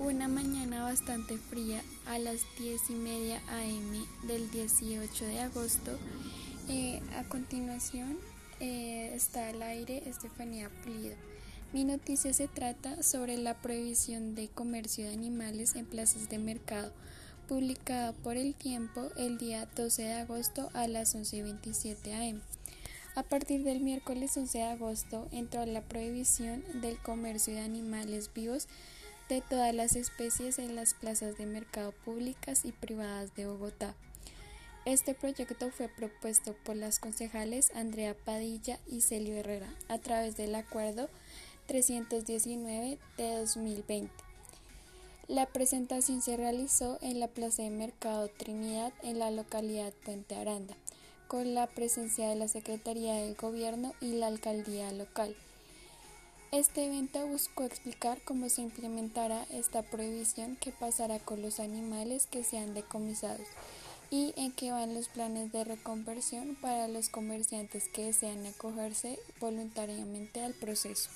Una mañana bastante fría a las 10 y media am del 18 de agosto. Eh, a continuación eh, está al aire Estefanía Pulido. Mi noticia se trata sobre la prohibición de comercio de animales en plazas de mercado, publicada por El Tiempo el día 12 de agosto a las 11.27 am. A partir del miércoles 11 de agosto entró la prohibición del comercio de animales vivos de todas las especies en las plazas de mercado públicas y privadas de Bogotá. Este proyecto fue propuesto por las concejales Andrea Padilla y Celio Herrera a través del Acuerdo 319 de 2020. La presentación se realizó en la Plaza de Mercado Trinidad en la localidad Puente Aranda, con la presencia de la Secretaría del Gobierno y la Alcaldía local. Este evento buscó explicar cómo se implementará esta prohibición que pasará con los animales que sean decomisados y en qué van los planes de reconversión para los comerciantes que desean acogerse voluntariamente al proceso.